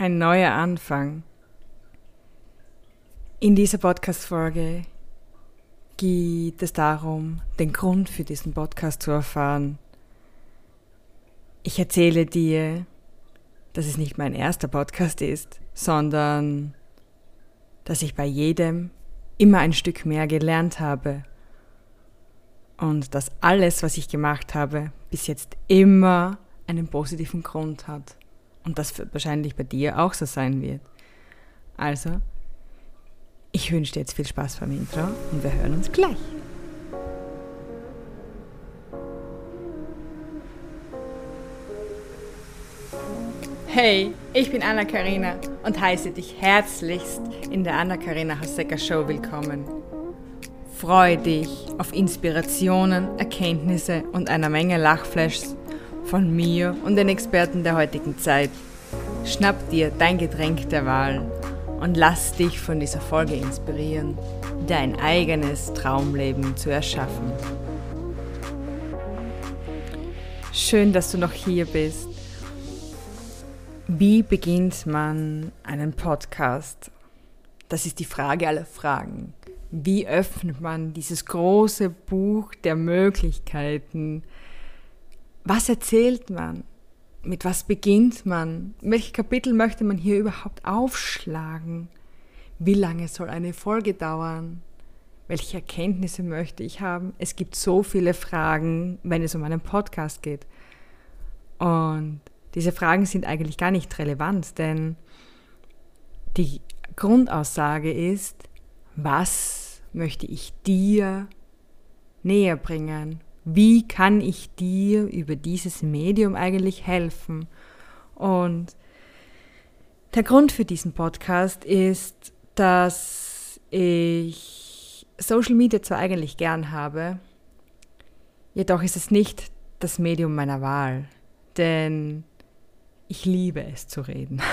Ein neuer Anfang. In dieser Podcast-Folge geht es darum, den Grund für diesen Podcast zu erfahren. Ich erzähle dir, dass es nicht mein erster Podcast ist, sondern dass ich bei jedem immer ein Stück mehr gelernt habe und dass alles, was ich gemacht habe, bis jetzt immer einen positiven Grund hat und das wahrscheinlich bei dir auch so sein wird. Also, ich wünsche dir jetzt viel Spaß beim Intro und wir hören uns gleich. Hey, ich bin Anna Karina und heiße dich herzlichst in der Anna Karina Haseka Show willkommen. Freue dich auf Inspirationen, Erkenntnisse und einer Menge Lachflashs von mir und den Experten der heutigen Zeit. Schnapp dir dein Getränk der Wahl und lass dich von dieser Folge inspirieren, dein eigenes Traumleben zu erschaffen. Schön, dass du noch hier bist. Wie beginnt man einen Podcast? Das ist die Frage aller Fragen. Wie öffnet man dieses große Buch der Möglichkeiten, was erzählt man? Mit was beginnt man? Welche Kapitel möchte man hier überhaupt aufschlagen? Wie lange soll eine Folge dauern? Welche Erkenntnisse möchte ich haben? Es gibt so viele Fragen, wenn es um einen Podcast geht. Und diese Fragen sind eigentlich gar nicht relevant, denn die Grundaussage ist, was möchte ich dir näher bringen? Wie kann ich dir über dieses Medium eigentlich helfen? Und der Grund für diesen Podcast ist, dass ich Social Media zwar eigentlich gern habe, jedoch ist es nicht das Medium meiner Wahl, denn ich liebe es zu reden.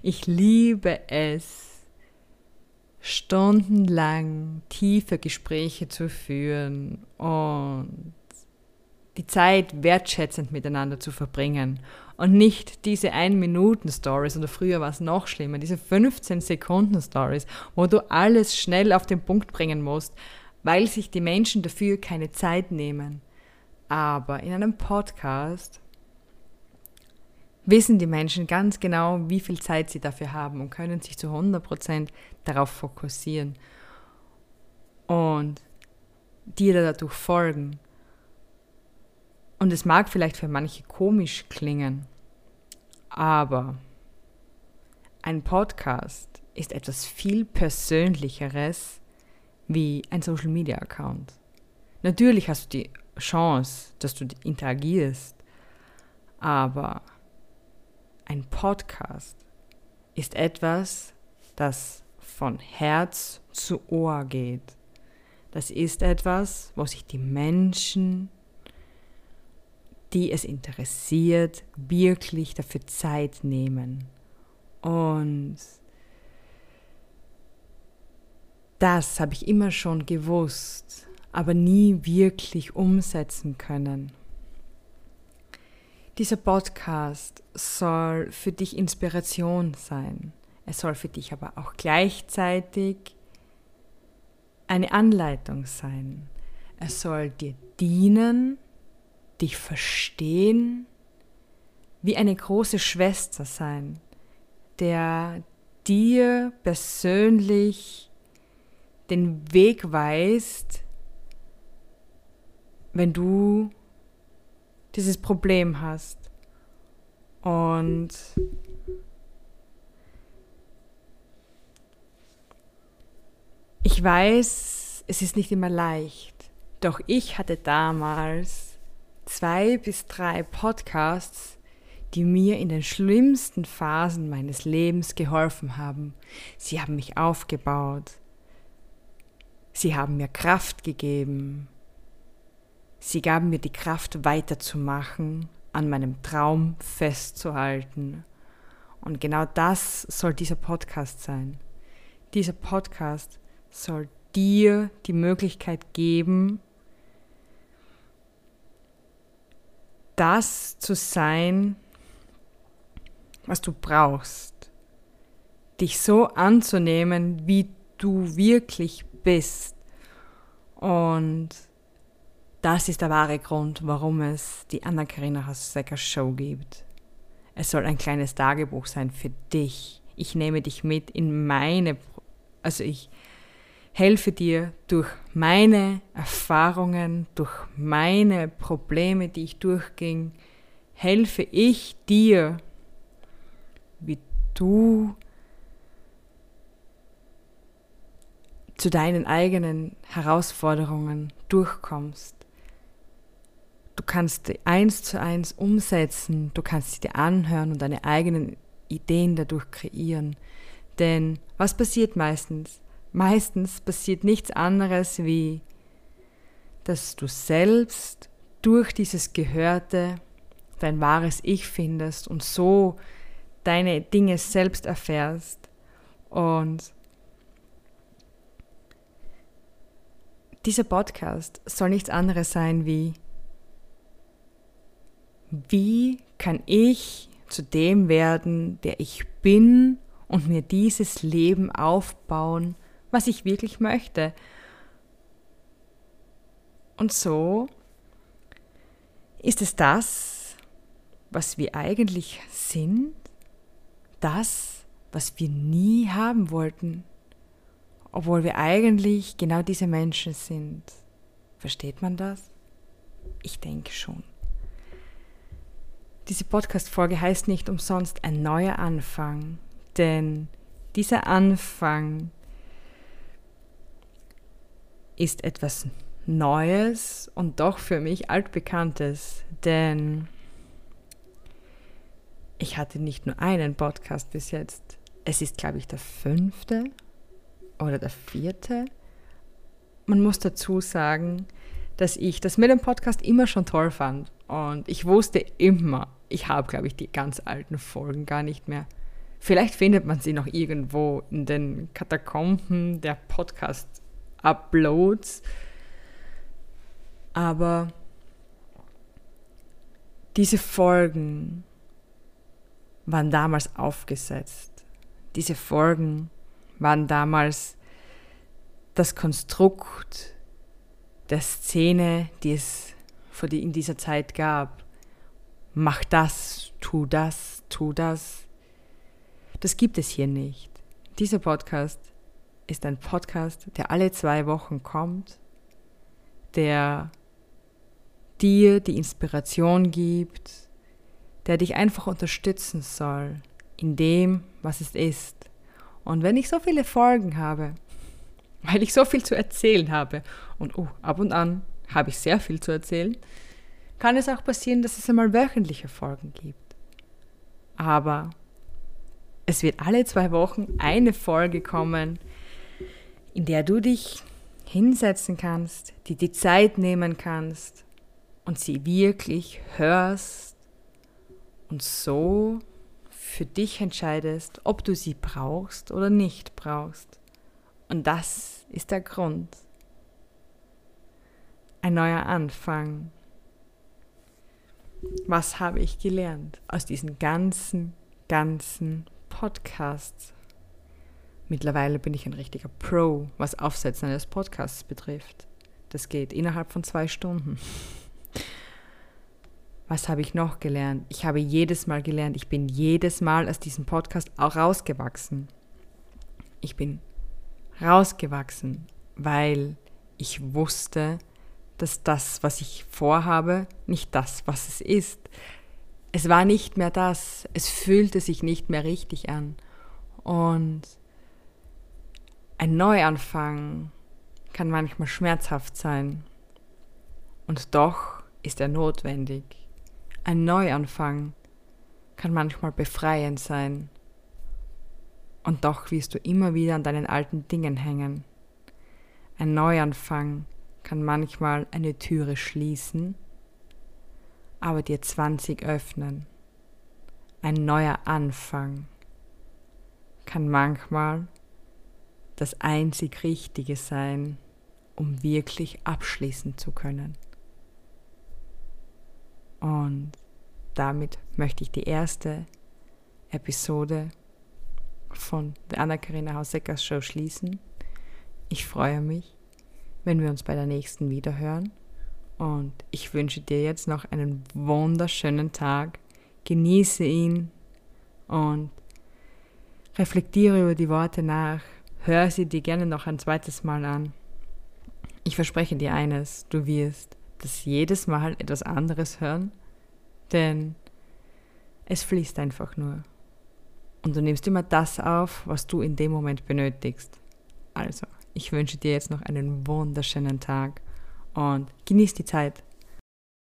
Ich liebe es, stundenlang tiefe Gespräche zu führen und die Zeit wertschätzend miteinander zu verbringen und nicht diese 1-Minuten-Stories oder früher war es noch schlimmer, diese 15-Sekunden-Stories, wo du alles schnell auf den Punkt bringen musst, weil sich die Menschen dafür keine Zeit nehmen. Aber in einem Podcast wissen die Menschen ganz genau, wie viel Zeit sie dafür haben und können sich zu 100% darauf fokussieren und dir dadurch folgen. Und es mag vielleicht für manche komisch klingen, aber ein Podcast ist etwas viel Persönlicheres wie ein Social Media Account. Natürlich hast du die Chance, dass du interagierst, aber ein Podcast ist etwas, das von Herz zu Ohr geht. Das ist etwas, wo sich die Menschen, die es interessiert, wirklich dafür Zeit nehmen. Und das habe ich immer schon gewusst, aber nie wirklich umsetzen können. Dieser Podcast soll für dich Inspiration sein. Es soll für dich aber auch gleichzeitig eine Anleitung sein. Es soll dir dienen, dich verstehen, wie eine große Schwester sein, der dir persönlich den Weg weist, wenn du dieses Problem hast. Und ich weiß, es ist nicht immer leicht, doch ich hatte damals zwei bis drei Podcasts, die mir in den schlimmsten Phasen meines Lebens geholfen haben. Sie haben mich aufgebaut. Sie haben mir Kraft gegeben. Sie gaben mir die Kraft weiterzumachen, an meinem Traum festzuhalten. Und genau das soll dieser Podcast sein. Dieser Podcast soll dir die Möglichkeit geben, das zu sein, was du brauchst. Dich so anzunehmen, wie du wirklich bist. Und das ist der wahre Grund, warum es die Anna-Karina Hassecker Show gibt. Es soll ein kleines Tagebuch sein für dich. Ich nehme dich mit in meine, also ich helfe dir durch meine Erfahrungen, durch meine Probleme, die ich durchging, helfe ich dir, wie du zu deinen eigenen Herausforderungen durchkommst. Du kannst sie eins zu eins umsetzen, du kannst sie dir anhören und deine eigenen Ideen dadurch kreieren. Denn was passiert meistens? Meistens passiert nichts anderes wie, dass du selbst durch dieses Gehörte dein wahres Ich findest und so deine Dinge selbst erfährst. Und dieser Podcast soll nichts anderes sein wie, wie kann ich zu dem werden, der ich bin und mir dieses Leben aufbauen, was ich wirklich möchte. Und so ist es das, was wir eigentlich sind, das, was wir nie haben wollten, obwohl wir eigentlich genau diese Menschen sind. Versteht man das? Ich denke schon. Diese Podcast-Folge heißt nicht umsonst ein neuer Anfang, denn dieser Anfang ist etwas Neues und doch für mich altbekanntes, denn ich hatte nicht nur einen Podcast bis jetzt. Es ist, glaube ich, der fünfte oder der vierte. Man muss dazu sagen, dass ich das mit dem Podcast immer schon toll fand. Und ich wusste immer, ich habe, glaube ich, die ganz alten Folgen gar nicht mehr. Vielleicht findet man sie noch irgendwo in den Katakomben der Podcast-Uploads. Aber diese Folgen waren damals aufgesetzt. Diese Folgen waren damals das Konstrukt der Szene, die es in dieser Zeit gab. Mach das, tu das, tu das. Das gibt es hier nicht. Dieser Podcast ist ein Podcast, der alle zwei Wochen kommt, der dir die Inspiration gibt, der dich einfach unterstützen soll in dem, was es ist. Und wenn ich so viele Folgen habe, weil ich so viel zu erzählen habe, und oh, ab und an habe ich sehr viel zu erzählen, kann es auch passieren, dass es einmal wöchentliche Folgen gibt. Aber es wird alle zwei Wochen eine Folge kommen, in der du dich hinsetzen kannst, die die Zeit nehmen kannst und sie wirklich hörst und so für dich entscheidest, ob du sie brauchst oder nicht brauchst. Und das ist der Grund. Ein neuer Anfang. Was habe ich gelernt aus diesen ganzen, ganzen Podcasts? Mittlerweile bin ich ein richtiger Pro, was Aufsetzen eines Podcasts betrifft. Das geht innerhalb von zwei Stunden. Was habe ich noch gelernt? Ich habe jedes Mal gelernt, ich bin jedes Mal aus diesem Podcast auch rausgewachsen. Ich bin rausgewachsen, weil ich wusste, dass das, was ich vorhabe, nicht das, was es ist. Es war nicht mehr das, es fühlte sich nicht mehr richtig an. Und ein Neuanfang kann manchmal schmerzhaft sein. Und doch ist er notwendig. Ein Neuanfang kann manchmal befreiend sein. Und doch wirst du immer wieder an deinen alten Dingen hängen. Ein Neuanfang kann manchmal eine Türe schließen, aber dir 20 öffnen. Ein neuer Anfang kann manchmal das einzig Richtige sein, um wirklich abschließen zu können. Und damit möchte ich die erste Episode von der Anna-Karina Hauseckers Show schließen. Ich freue mich, wenn wir uns bei der nächsten wiederhören. Und ich wünsche dir jetzt noch einen wunderschönen Tag. Genieße ihn und reflektiere über die Worte nach. Hör sie dir gerne noch ein zweites Mal an. Ich verspreche dir eines, du wirst das jedes Mal etwas anderes hören, denn es fließt einfach nur. Und du nimmst immer das auf, was du in dem Moment benötigst. Also, ich wünsche dir jetzt noch einen wunderschönen Tag und genieß die Zeit.